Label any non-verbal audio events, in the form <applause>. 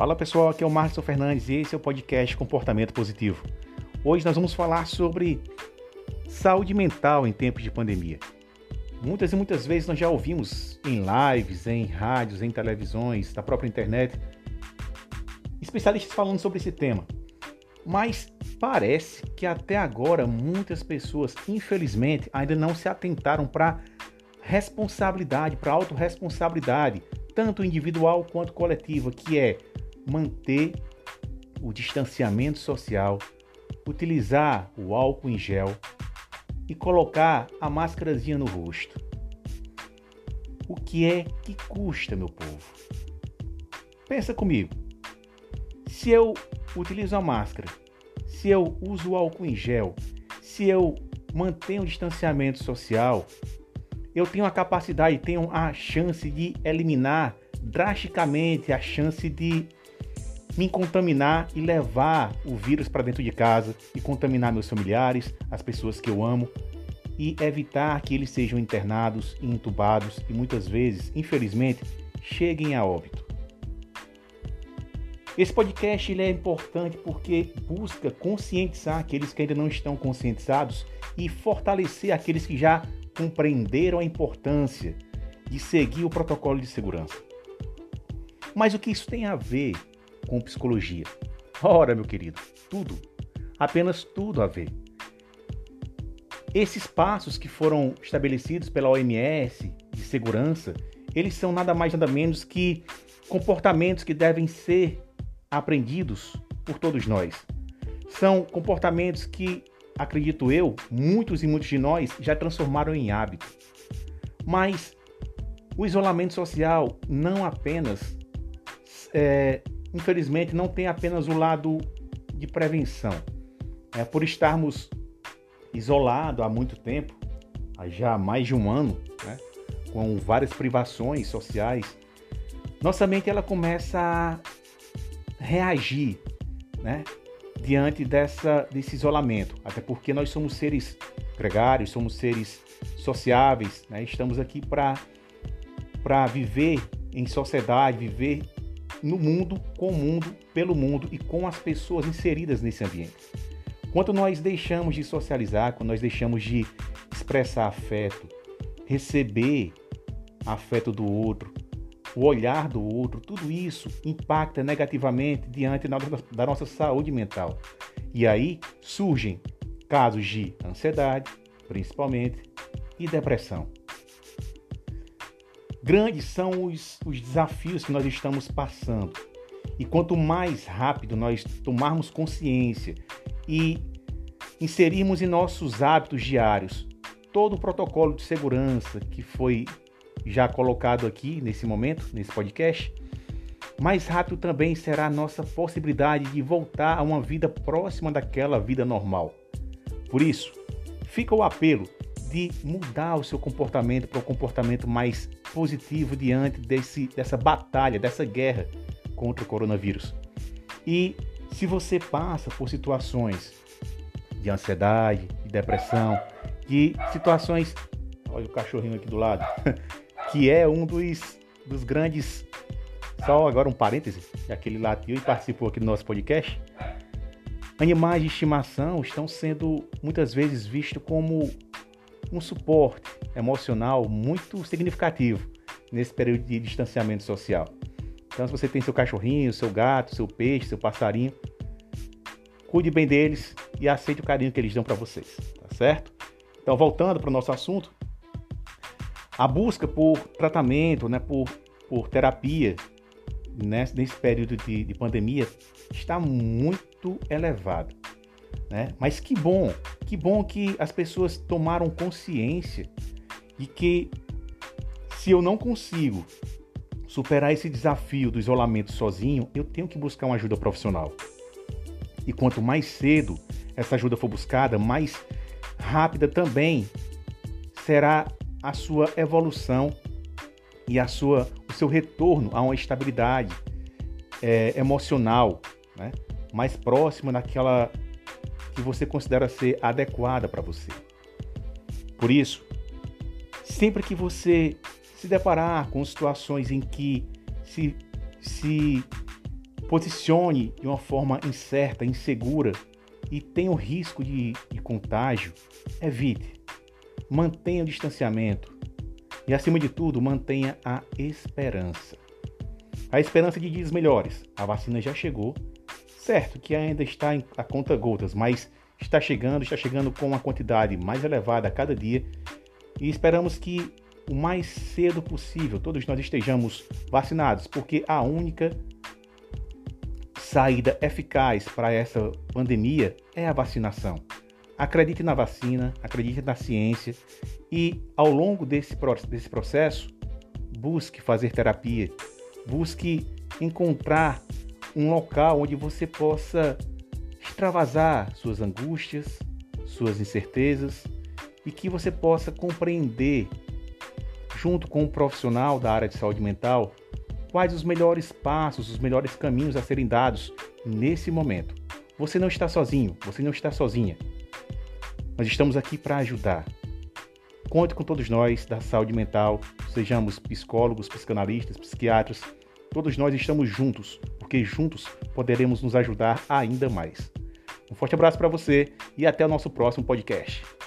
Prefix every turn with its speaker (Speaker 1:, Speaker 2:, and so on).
Speaker 1: Fala pessoal, aqui é o Marcos Fernandes e esse é o podcast Comportamento Positivo. Hoje nós vamos falar sobre saúde mental em tempos de pandemia. Muitas e muitas vezes nós já ouvimos em lives, em rádios, em televisões, na própria internet, especialistas falando sobre esse tema. Mas parece que até agora muitas pessoas, infelizmente, ainda não se atentaram para responsabilidade, para autorresponsabilidade, tanto individual quanto coletiva, que é manter o distanciamento social, utilizar o álcool em gel e colocar a máscarazinha no rosto. O que é que custa, meu povo? Pensa comigo. Se eu utilizo a máscara, se eu uso o álcool em gel, se eu mantenho o distanciamento social, eu tenho a capacidade, tenho a chance de eliminar drasticamente a chance de me contaminar e levar o vírus para dentro de casa e contaminar meus familiares, as pessoas que eu amo e evitar que eles sejam internados e entubados e muitas vezes, infelizmente, cheguem a óbito. Esse podcast ele é importante porque busca conscientizar aqueles que ainda não estão conscientizados e fortalecer aqueles que já compreenderam a importância de seguir o protocolo de segurança. Mas o que isso tem a ver com psicologia? Ora, meu querido, tudo. Apenas tudo a ver. Esses passos que foram estabelecidos pela OMS de segurança, eles são nada mais nada menos que comportamentos que devem ser aprendidos por todos nós. São comportamentos que, acredito eu, muitos e muitos de nós já transformaram em hábito. Mas o isolamento social não apenas é, infelizmente, não tem apenas o lado de prevenção. É, por estarmos isolados há muito tempo, há já mais de um ano, né, com várias privações sociais, nossa mente ela começa a reagir né, diante dessa, desse isolamento. Até porque nós somos seres gregários, somos seres sociáveis, né, estamos aqui para viver em sociedade, viver no mundo, com o mundo, pelo mundo e com as pessoas inseridas nesse ambiente. Quando nós deixamos de socializar, quando nós deixamos de expressar afeto, receber afeto do outro, o olhar do outro, tudo isso impacta negativamente diante da nossa saúde mental. E aí surgem casos de ansiedade, principalmente, e depressão. Grandes são os, os desafios que nós estamos passando. E quanto mais rápido nós tomarmos consciência e inserirmos em nossos hábitos diários todo o protocolo de segurança que foi já colocado aqui nesse momento, nesse podcast, mais rápido também será a nossa possibilidade de voltar a uma vida próxima daquela vida normal. Por isso, fica o apelo de mudar o seu comportamento para um comportamento mais positivo diante desse, dessa batalha, dessa guerra contra o coronavírus. E se você passa por situações de ansiedade, de depressão, de situações. Olha o cachorrinho aqui do lado, <laughs> que é um dos, dos grandes. Só agora um parêntese, aquele latiu e participou aqui do nosso podcast. Animais de estimação estão sendo muitas vezes vistos como um suporte emocional muito significativo nesse período de distanciamento social. Então, se você tem seu cachorrinho, seu gato, seu peixe, seu passarinho, cuide bem deles e aceite o carinho que eles dão para vocês, tá certo? Então, voltando para o nosso assunto, a busca por tratamento, né, por, por terapia nesse, nesse período de, de pandemia está muito elevada. Né? Mas que bom, que bom que as pessoas tomaram consciência de que se eu não consigo superar esse desafio do isolamento sozinho, eu tenho que buscar uma ajuda profissional. E quanto mais cedo essa ajuda for buscada, mais rápida também será a sua evolução e a sua, o seu retorno a uma estabilidade é, emocional, né? mais próxima daquela que você considera ser adequada para você. Por isso, sempre que você se deparar com situações em que se, se posicione de uma forma incerta, insegura e tem o risco de, de contágio, evite. Mantenha o distanciamento e, acima de tudo, mantenha a esperança. A esperança de dias melhores. A vacina já chegou, certo que ainda está a conta gotas, mas está chegando, está chegando com uma quantidade mais elevada a cada dia e esperamos que o mais cedo possível todos nós estejamos vacinados, porque a única saída eficaz para essa pandemia é a vacinação. Acredite na vacina, acredite na ciência e ao longo desse, desse processo, busque fazer terapia, busque encontrar um local onde você possa extravasar suas angústias, suas incertezas e que você possa compreender, junto com um profissional da área de saúde mental, quais os melhores passos, os melhores caminhos a serem dados nesse momento. Você não está sozinho, você não está sozinha. Nós estamos aqui para ajudar. Conte com todos nós da saúde mental, sejamos psicólogos, psicanalistas, psiquiatras, todos nós estamos juntos, porque juntos poderemos nos ajudar ainda mais. Um forte abraço para você e até o nosso próximo podcast.